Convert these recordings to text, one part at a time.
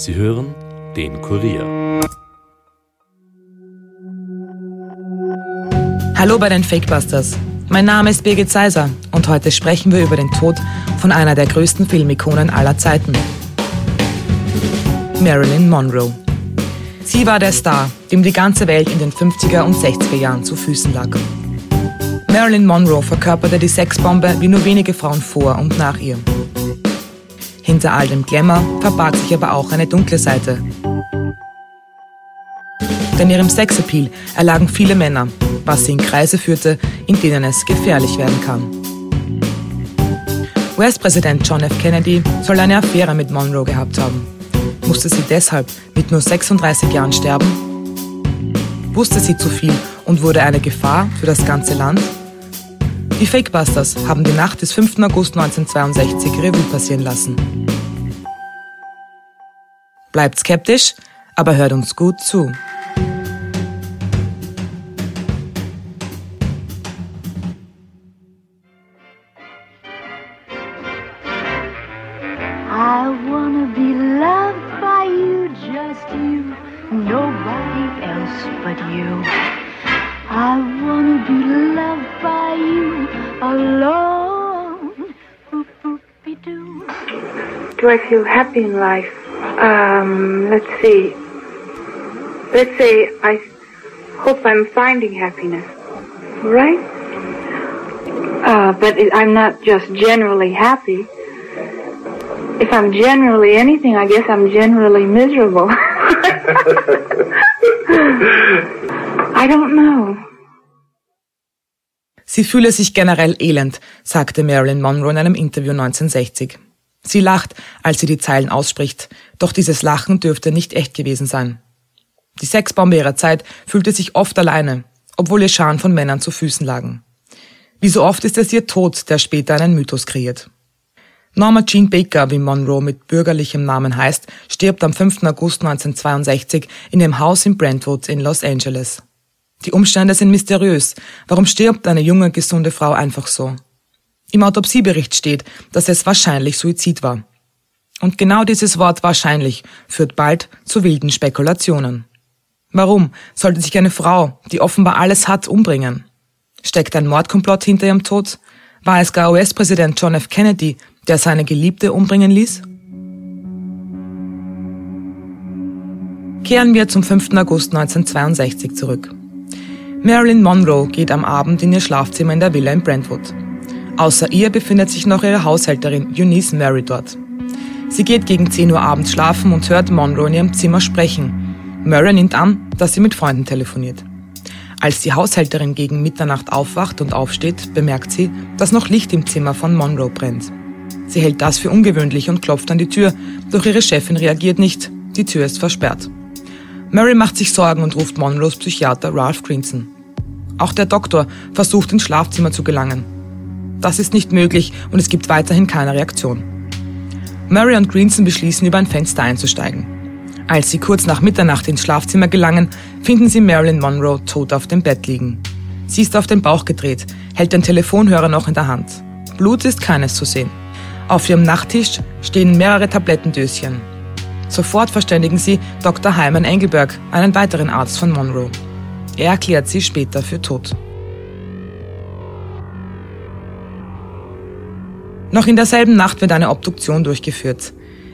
Sie hören den Kurier. Hallo bei den Fakebusters. Mein Name ist Birgit Seiser und heute sprechen wir über den Tod von einer der größten Filmikonen aller Zeiten. Marilyn Monroe. Sie war der Star, dem die ganze Welt in den 50er und 60er Jahren zu Füßen lag. Marilyn Monroe verkörperte die Sexbombe wie nur wenige Frauen vor und nach ihr. Hinter all dem Glamour verbarg sich aber auch eine dunkle Seite. Denn ihrem Sexappeal erlagen viele Männer, was sie in Kreise führte, in denen es gefährlich werden kann. US-Präsident John F. Kennedy soll eine Affäre mit Monroe gehabt haben. Musste sie deshalb mit nur 36 Jahren sterben? Wusste sie zu viel und wurde eine Gefahr für das ganze Land? Die Fakebusters haben die Nacht des 5. August 1962 Revue passieren lassen. Bleibt skeptisch, aber hört uns gut zu. Do I feel happy in life? Um, let's see. Let's say I hope I'm finding happiness. Right? Uh, but I'm not just generally happy. If I'm generally anything, I guess I'm generally miserable. I don't know. Sie fühle sich generell elend, sagte Marilyn Monroe in einem Interview 1960. Sie lacht, als sie die Zeilen ausspricht, doch dieses Lachen dürfte nicht echt gewesen sein. Die Sexbombe ihrer Zeit fühlte sich oft alleine, obwohl ihr Scharen von Männern zu Füßen lagen. Wie so oft ist es ihr Tod, der später einen Mythos kreiert. Norma Jean Baker, wie Monroe mit bürgerlichem Namen heißt, stirbt am 5. August 1962 in ihrem Haus in Brentwood in Los Angeles. Die Umstände sind mysteriös. Warum stirbt eine junge, gesunde Frau einfach so? Im Autopsiebericht steht, dass es wahrscheinlich Suizid war. Und genau dieses Wort wahrscheinlich führt bald zu wilden Spekulationen. Warum sollte sich eine Frau, die offenbar alles hat, umbringen? Steckt ein Mordkomplott hinter ihrem Tod? War es gar US-Präsident John F. Kennedy, der seine Geliebte umbringen ließ? Kehren wir zum 5. August 1962 zurück. Marilyn Monroe geht am Abend in ihr Schlafzimmer in der Villa in Brentwood. Außer ihr befindet sich noch ihre Haushälterin Eunice Mary dort. Sie geht gegen 10 Uhr abends schlafen und hört Monroe in ihrem Zimmer sprechen. Murray nimmt an, dass sie mit Freunden telefoniert. Als die Haushälterin gegen Mitternacht aufwacht und aufsteht, bemerkt sie, dass noch Licht im Zimmer von Monroe brennt. Sie hält das für ungewöhnlich und klopft an die Tür, doch ihre Chefin reagiert nicht. Die Tür ist versperrt. Murray macht sich Sorgen und ruft Monroes Psychiater Ralph Greenson. Auch der Doktor versucht ins Schlafzimmer zu gelangen. Das ist nicht möglich und es gibt weiterhin keine Reaktion. Murray und Greenson beschließen, über ein Fenster einzusteigen. Als sie kurz nach Mitternacht ins Schlafzimmer gelangen, finden sie Marilyn Monroe tot auf dem Bett liegen. Sie ist auf den Bauch gedreht, hält den Telefonhörer noch in der Hand. Blut ist keines zu sehen. Auf ihrem Nachttisch stehen mehrere Tablettendöschen. Sofort verständigen sie Dr. Hyman Engelberg, einen weiteren Arzt von Monroe. Er erklärt sie später für tot. Noch in derselben Nacht wird eine Obduktion durchgeführt.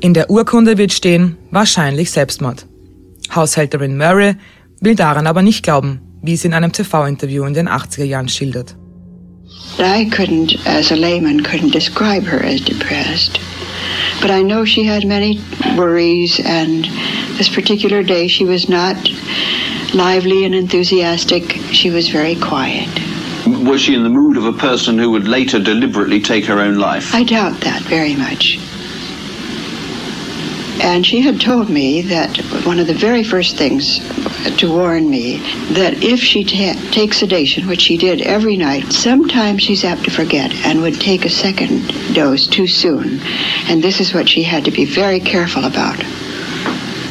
In der Urkunde wird stehen, wahrscheinlich Selbstmord. Haushälterin Murray will daran aber nicht glauben, wie sie in einem TV-Interview in den 80er Jahren schildert. I couldn't, as a layman, couldn't describe her as depressed. But I know she had many worries, and this particular day she was not lively and enthusiastic. She was very quiet. Was she in the mood of a person who would later deliberately take her own life? I doubt that very much. And she had told me that one of the very first things to warn me that if she ta- takes sedation, which she did every night, sometimes she's apt to forget and would take a second dose too soon. And this is what she had to be very careful about.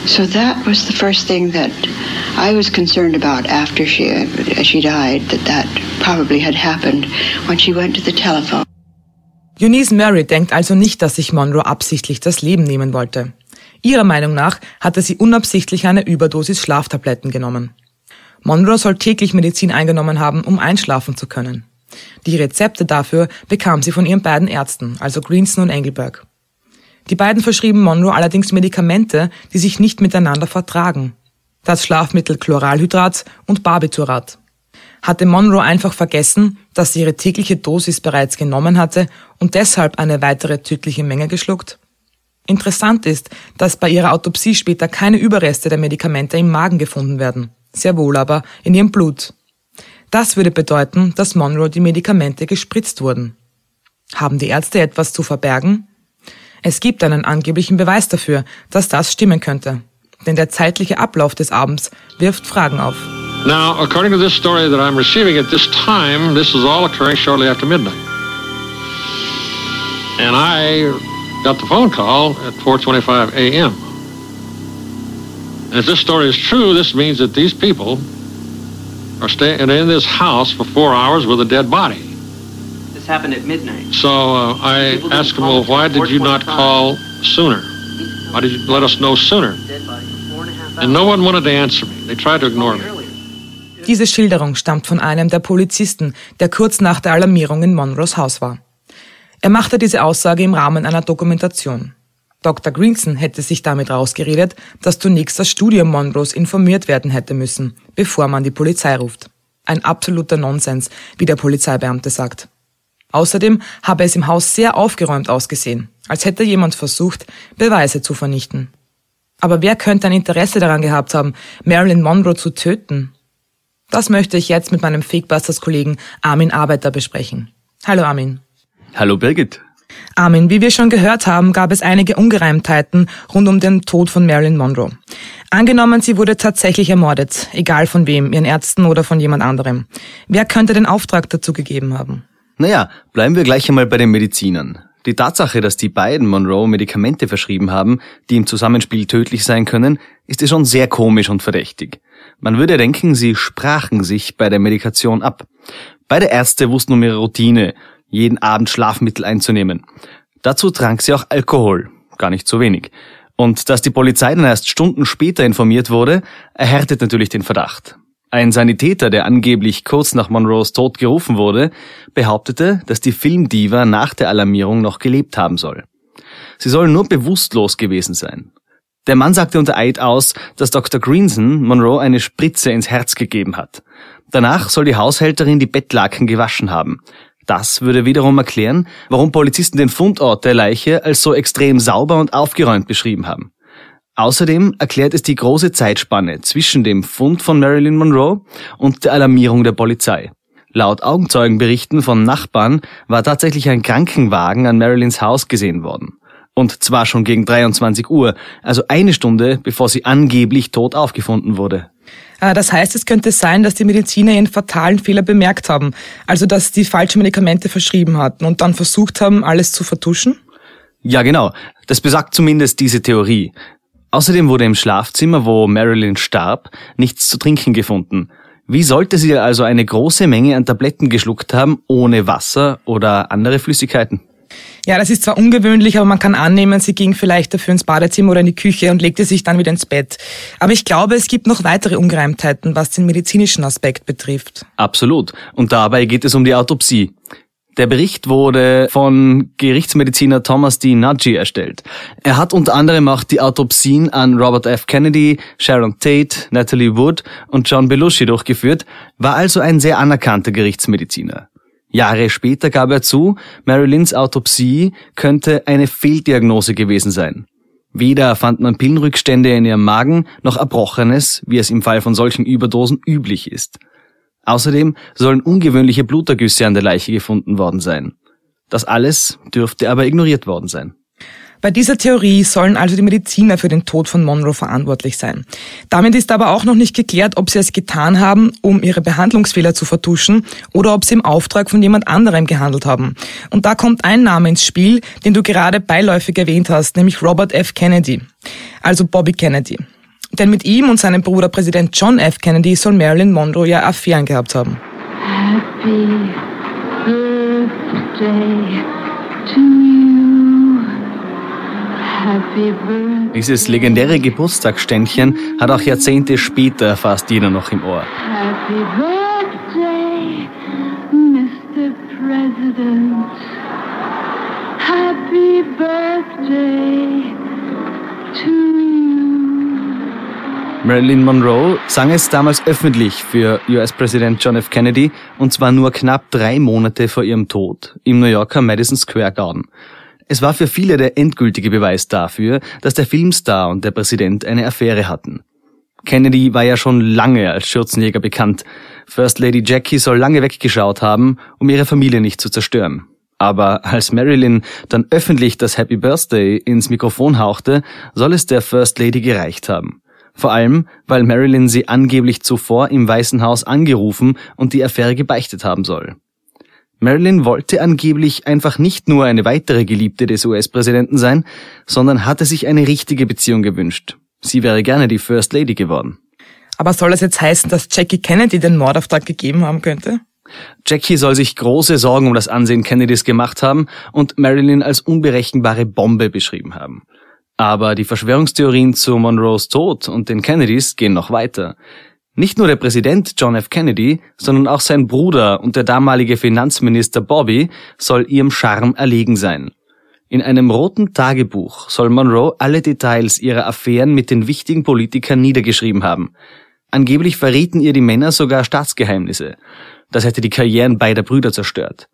So that was the first thing that I was concerned about after she, uh, she died, that that probably had happened when she went to the telephone. Eunice Murray denkt also nicht, dass sich Monroe absichtlich das Leben nehmen wollte. Ihrer Meinung nach hatte sie unabsichtlich eine Überdosis Schlaftabletten genommen. Monroe soll täglich Medizin eingenommen haben, um einschlafen zu können. Die Rezepte dafür bekam sie von ihren beiden Ärzten, also Greenson und Engelberg. Die beiden verschrieben Monroe allerdings Medikamente, die sich nicht miteinander vertragen. Das Schlafmittel Chloralhydrat und Barbiturat. Hatte Monroe einfach vergessen, dass sie ihre tägliche Dosis bereits genommen hatte und deshalb eine weitere tödliche Menge geschluckt? Interessant ist, dass bei ihrer Autopsie später keine Überreste der Medikamente im Magen gefunden werden, sehr wohl aber in ihrem Blut. Das würde bedeuten, dass Monroe die Medikamente gespritzt wurden. Haben die Ärzte etwas zu verbergen? Es gibt einen angeblichen Beweis dafür, dass das stimmen könnte. Denn der zeitliche Ablauf des Abends wirft Fragen auf. Now, according to this story that I'm receiving at this time, this is all occurring shortly after midnight. And I got the phone call at 4:25 a.m. And if this story is true, this means that these people are staying in this house for four hours with a dead body. This happened at midnight. So uh, I asked him, well, why did you not 4:25. call sooner? Why did you let us know sooner? And no one wanted to answer me. They tried to ignore me. Diese Schilderung stammt von einem der Polizisten, der kurz nach der Alarmierung in Monroes Haus war. Er machte diese Aussage im Rahmen einer Dokumentation. Dr. Greenson hätte sich damit rausgeredet, dass zunächst das Studium Monroes informiert werden hätte müssen, bevor man die Polizei ruft. Ein absoluter Nonsens, wie der Polizeibeamte sagt. Außerdem habe es im Haus sehr aufgeräumt ausgesehen, als hätte jemand versucht, Beweise zu vernichten. Aber wer könnte ein Interesse daran gehabt haben, Marilyn Monroe zu töten? Das möchte ich jetzt mit meinem Fakebusters-Kollegen Armin Arbeiter besprechen. Hallo Armin. Hallo Birgit. Armin, wie wir schon gehört haben, gab es einige Ungereimtheiten rund um den Tod von Marilyn Monroe. Angenommen, sie wurde tatsächlich ermordet, egal von wem, ihren Ärzten oder von jemand anderem. Wer könnte den Auftrag dazu gegeben haben? Naja, bleiben wir gleich einmal bei den Medizinern. Die Tatsache, dass die beiden Monroe Medikamente verschrieben haben, die im Zusammenspiel tödlich sein können, ist schon sehr komisch und verdächtig. Man würde denken, sie sprachen sich bei der Medikation ab. Beide Ärzte wussten um ihre Routine, jeden Abend Schlafmittel einzunehmen. Dazu trank sie auch Alkohol, gar nicht so wenig. Und dass die Polizei dann erst Stunden später informiert wurde, erhärtet natürlich den Verdacht. Ein Sanitäter, der angeblich kurz nach Monroes Tod gerufen wurde, behauptete, dass die Filmdiva nach der Alarmierung noch gelebt haben soll. Sie soll nur bewusstlos gewesen sein. Der Mann sagte unter Eid aus, dass Dr. Greenson Monroe eine Spritze ins Herz gegeben hat. Danach soll die Haushälterin die Bettlaken gewaschen haben. Das würde wiederum erklären, warum Polizisten den Fundort der Leiche als so extrem sauber und aufgeräumt beschrieben haben. Außerdem erklärt es die große Zeitspanne zwischen dem Fund von Marilyn Monroe und der Alarmierung der Polizei. Laut Augenzeugenberichten von Nachbarn war tatsächlich ein Krankenwagen an Marilyns Haus gesehen worden. Und zwar schon gegen 23 Uhr, also eine Stunde, bevor sie angeblich tot aufgefunden wurde. Äh, Das heißt, es könnte sein, dass die Mediziner ihren fatalen Fehler bemerkt haben, also dass die falschen Medikamente verschrieben hatten und dann versucht haben, alles zu vertuschen? Ja, genau. Das besagt zumindest diese Theorie. Außerdem wurde im Schlafzimmer, wo Marilyn starb, nichts zu trinken gefunden. Wie sollte sie also eine große Menge an Tabletten geschluckt haben, ohne Wasser oder andere Flüssigkeiten? Ja, das ist zwar ungewöhnlich, aber man kann annehmen, sie ging vielleicht dafür ins Badezimmer oder in die Küche und legte sich dann wieder ins Bett. Aber ich glaube, es gibt noch weitere Ungereimtheiten, was den medizinischen Aspekt betrifft. Absolut. Und dabei geht es um die Autopsie. Der Bericht wurde von Gerichtsmediziner Thomas D. Nudgy erstellt. Er hat unter anderem auch die Autopsien an Robert F. Kennedy, Sharon Tate, Natalie Wood und John Belushi durchgeführt, war also ein sehr anerkannter Gerichtsmediziner. Jahre später gab er zu, Marilyns Autopsie könnte eine Fehldiagnose gewesen sein. Weder fand man Pillenrückstände in ihrem Magen noch Erbrochenes, wie es im Fall von solchen Überdosen üblich ist. Außerdem sollen ungewöhnliche Blutergüsse an der Leiche gefunden worden sein. Das alles dürfte aber ignoriert worden sein. Bei dieser Theorie sollen also die Mediziner für den Tod von Monroe verantwortlich sein. Damit ist aber auch noch nicht geklärt, ob sie es getan haben, um ihre Behandlungsfehler zu vertuschen oder ob sie im Auftrag von jemand anderem gehandelt haben. Und da kommt ein Name ins Spiel, den du gerade beiläufig erwähnt hast, nämlich Robert F. Kennedy, also Bobby Kennedy. Denn mit ihm und seinem Bruder Präsident John F. Kennedy soll Marilyn Monroe ja Affären gehabt haben. Happy birthday to you. Happy birthday. Dieses legendäre Geburtstagsständchen hat auch Jahrzehnte später fast jeder noch im Ohr. Happy birthday, Mr. President. Happy birthday to you. Marilyn Monroe sang es damals öffentlich für US-Präsident John F. Kennedy und zwar nur knapp drei Monate vor ihrem Tod im New Yorker Madison Square Garden. Es war für viele der endgültige Beweis dafür, dass der Filmstar und der Präsident eine Affäre hatten. Kennedy war ja schon lange als Schürzenjäger bekannt. First Lady Jackie soll lange weggeschaut haben, um ihre Familie nicht zu zerstören. Aber als Marilyn dann öffentlich das Happy Birthday ins Mikrofon hauchte, soll es der First Lady gereicht haben. Vor allem, weil Marilyn sie angeblich zuvor im Weißen Haus angerufen und die Affäre gebeichtet haben soll. Marilyn wollte angeblich einfach nicht nur eine weitere Geliebte des US-Präsidenten sein, sondern hatte sich eine richtige Beziehung gewünscht. Sie wäre gerne die First Lady geworden. Aber soll das jetzt heißen, dass Jackie Kennedy den Mordauftrag gegeben haben könnte? Jackie soll sich große Sorgen um das Ansehen Kennedys gemacht haben und Marilyn als unberechenbare Bombe beschrieben haben. Aber die Verschwörungstheorien zu Monroes Tod und den Kennedys gehen noch weiter. Nicht nur der Präsident John F. Kennedy, sondern auch sein Bruder und der damalige Finanzminister Bobby soll ihrem Charme erlegen sein. In einem roten Tagebuch soll Monroe alle Details ihrer Affären mit den wichtigen Politikern niedergeschrieben haben. Angeblich verrieten ihr die Männer sogar Staatsgeheimnisse. Das hätte die Karrieren beider Brüder zerstört.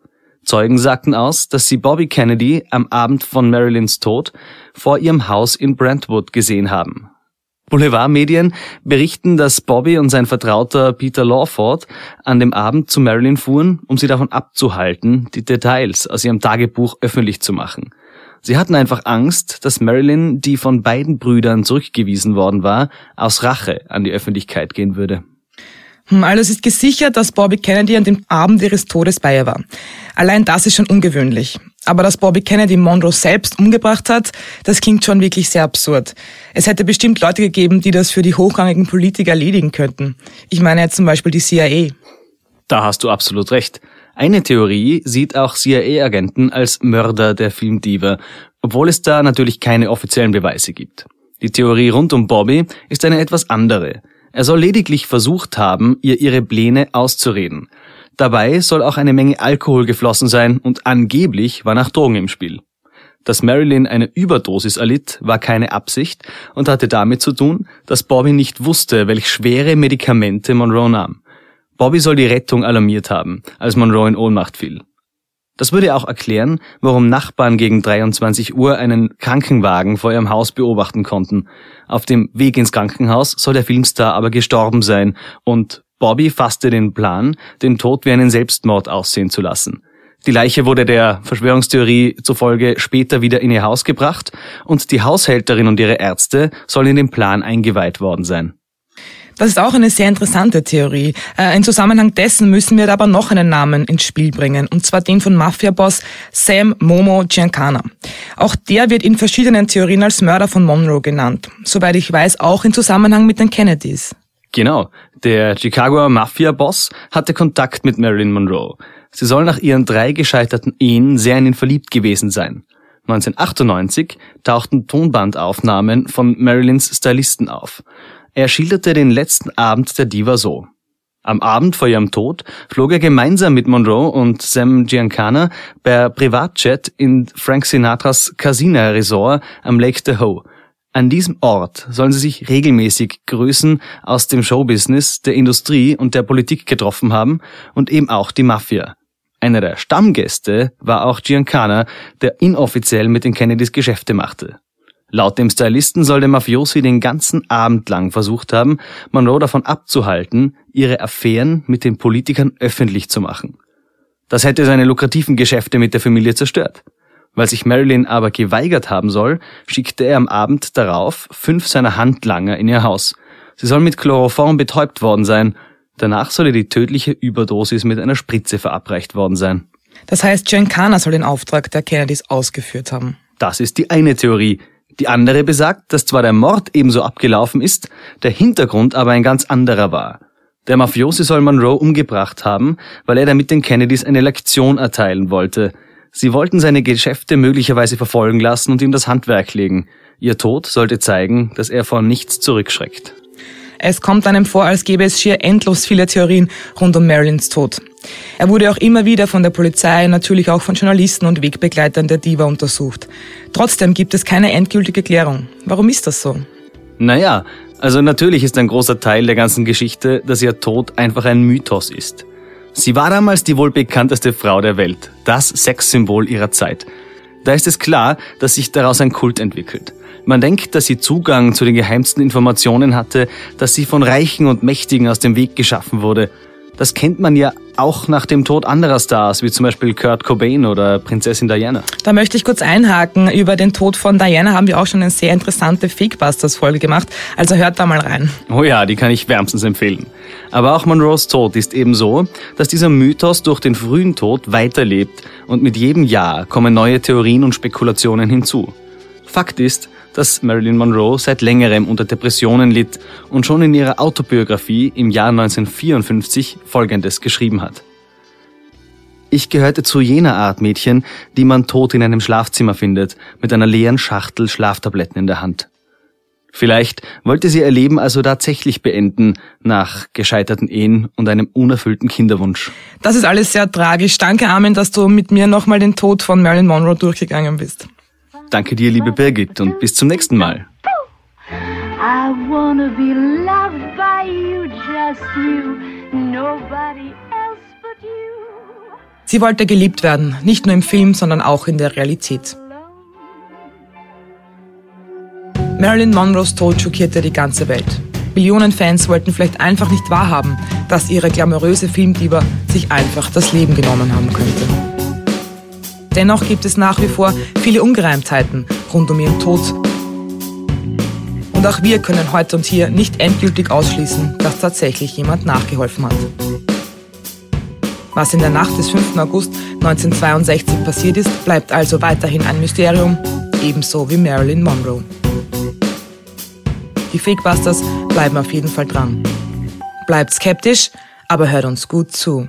Zeugen sagten aus, dass sie Bobby Kennedy am Abend von Marilyns Tod vor ihrem Haus in Brentwood gesehen haben. Boulevardmedien berichten, dass Bobby und sein Vertrauter Peter Lawford an dem Abend zu Marilyn fuhren, um sie davon abzuhalten, die Details aus ihrem Tagebuch öffentlich zu machen. Sie hatten einfach Angst, dass Marilyn, die von beiden Brüdern zurückgewiesen worden war, aus Rache an die Öffentlichkeit gehen würde. Hm, Also es ist gesichert, dass Bobby Kennedy an dem Abend ihres Todes bei ihr war. Allein das ist schon ungewöhnlich. Aber dass Bobby Kennedy Monroe selbst umgebracht hat, das klingt schon wirklich sehr absurd. Es hätte bestimmt Leute gegeben, die das für die hochrangigen Politiker erledigen könnten. Ich meine jetzt zum Beispiel die CIA. Da hast du absolut recht. Eine Theorie sieht auch CIA-Agenten als Mörder der Filmdiva, obwohl es da natürlich keine offiziellen Beweise gibt. Die Theorie rund um Bobby ist eine etwas andere. Er soll lediglich versucht haben, ihr ihre Pläne auszureden. Dabei soll auch eine Menge Alkohol geflossen sein und angeblich war nach Drogen im Spiel. Dass Marilyn eine Überdosis erlitt, war keine Absicht und hatte damit zu tun, dass Bobby nicht wusste, welch schwere Medikamente Monroe nahm. Bobby soll die Rettung alarmiert haben, als Monroe in Ohnmacht fiel. Das würde auch erklären, warum Nachbarn gegen 23 Uhr einen Krankenwagen vor ihrem Haus beobachten konnten. Auf dem Weg ins Krankenhaus soll der Filmstar aber gestorben sein und Bobby fasste den Plan, den Tod wie einen Selbstmord aussehen zu lassen. Die Leiche wurde der Verschwörungstheorie zufolge später wieder in ihr Haus gebracht und die Haushälterin und ihre Ärzte sollen in den Plan eingeweiht worden sein. Das ist auch eine sehr interessante Theorie. Äh, Im Zusammenhang dessen müssen wir aber noch einen Namen ins Spiel bringen, und zwar den von Mafia-Boss Sam Momo Giancana. Auch der wird in verschiedenen Theorien als Mörder von Monroe genannt. Soweit ich weiß, auch in Zusammenhang mit den Kennedys. Genau, der Chicagoer Mafia-Boss hatte Kontakt mit Marilyn Monroe. Sie soll nach ihren drei gescheiterten Ehen sehr in ihn verliebt gewesen sein. 1998 tauchten Tonbandaufnahmen von Marilyns Stylisten auf. Er schilderte den letzten Abend der Diva so. Am Abend vor ihrem Tod flog er gemeinsam mit Monroe und Sam Giancana per Privatjet in Frank Sinatras Casina Resort am Lake Tahoe. An diesem Ort sollen sie sich regelmäßig Größen aus dem Showbusiness, der Industrie und der Politik getroffen haben und eben auch die Mafia. Einer der Stammgäste war auch Giancana, der inoffiziell mit den Kennedys Geschäfte machte. Laut dem Stylisten soll der Mafiosi den ganzen Abend lang versucht haben, Monroe davon abzuhalten, ihre Affären mit den Politikern öffentlich zu machen. Das hätte seine lukrativen Geschäfte mit der Familie zerstört. Weil sich Marilyn aber geweigert haben soll, schickte er am Abend darauf fünf seiner Handlanger in ihr Haus. Sie soll mit Chloroform betäubt worden sein. Danach soll ihr die tödliche Überdosis mit einer Spritze verabreicht worden sein. Das heißt, Giancana soll den Auftrag der Kennedys ausgeführt haben. Das ist die eine Theorie. Die andere besagt, dass zwar der Mord ebenso abgelaufen ist, der Hintergrund aber ein ganz anderer war. Der Mafiosi soll Monroe umgebracht haben, weil er damit den Kennedys eine Lektion erteilen wollte. Sie wollten seine Geschäfte möglicherweise verfolgen lassen und ihm das Handwerk legen. Ihr Tod sollte zeigen, dass er vor nichts zurückschreckt. Es kommt einem vor, als gäbe es schier endlos viele Theorien rund um Marilyns Tod. Er wurde auch immer wieder von der Polizei, natürlich auch von Journalisten und Wegbegleitern der Diva untersucht. Trotzdem gibt es keine endgültige Klärung. Warum ist das so? Naja, also natürlich ist ein großer Teil der ganzen Geschichte, dass ihr Tod einfach ein Mythos ist. Sie war damals die wohl bekannteste Frau der Welt, das Sexsymbol ihrer Zeit. Da ist es klar, dass sich daraus ein Kult entwickelt. Man denkt, dass sie Zugang zu den geheimsten Informationen hatte, dass sie von Reichen und Mächtigen aus dem Weg geschaffen wurde. Das kennt man ja auch nach dem Tod anderer Stars, wie zum Beispiel Kurt Cobain oder Prinzessin Diana. Da möchte ich kurz einhaken. Über den Tod von Diana haben wir auch schon eine sehr interessante Fakebusters-Folge gemacht. Also hört da mal rein. Oh ja, die kann ich wärmstens empfehlen. Aber auch Monroes Tod ist eben so, dass dieser Mythos durch den frühen Tod weiterlebt und mit jedem Jahr kommen neue Theorien und Spekulationen hinzu. Fakt ist, dass Marilyn Monroe seit längerem unter Depressionen litt und schon in ihrer Autobiografie im Jahr 1954 Folgendes geschrieben hat. Ich gehörte zu jener Art Mädchen, die man tot in einem Schlafzimmer findet, mit einer leeren Schachtel Schlaftabletten in der Hand. Vielleicht wollte sie ihr Leben also tatsächlich beenden, nach gescheiterten Ehen und einem unerfüllten Kinderwunsch. Das ist alles sehr tragisch. Danke, Armin, dass du mit mir nochmal den Tod von Marilyn Monroe durchgegangen bist. Danke dir, liebe Birgit, und bis zum nächsten Mal. I wanna be loved by you, just you, nobody else but you. Sie wollte geliebt werden, nicht nur im Film, sondern auch in der Realität. Marilyn Monroes Tod schockierte die ganze Welt. Millionen Fans wollten vielleicht einfach nicht wahrhaben, dass ihre glamouröse Filmdiva sich einfach das Leben genommen haben könnte. Dennoch gibt es nach wie vor viele Ungereimtheiten rund um ihren Tod. Und auch wir können heute und hier nicht endgültig ausschließen, dass tatsächlich jemand nachgeholfen hat. Was in der Nacht des 5. August 1962 passiert ist, bleibt also weiterhin ein Mysterium, ebenso wie Marilyn Monroe. Die Fakebusters bleiben auf jeden Fall dran. Bleibt skeptisch, aber hört uns gut zu.